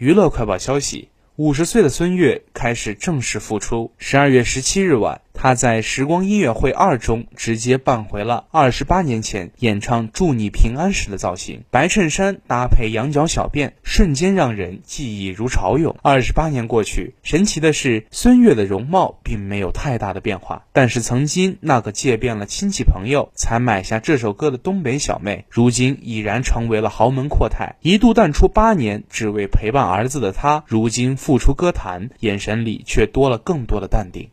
娱乐快报消息：五十岁的孙悦开始正式复出。十二月十七日晚。他在《时光音乐会二》中直接扮回了二十八年前演唱《祝你平安》时的造型，白衬衫搭配羊角小辫，瞬间让人记忆如潮涌。二十八年过去，神奇的是，孙悦的容貌并没有太大的变化，但是曾经那个借遍了亲戚朋友才买下这首歌的东北小妹，如今已然成为了豪门阔太。一度淡出八年，只为陪伴儿子的她，如今复出歌坛，眼神里却多了更多的淡定。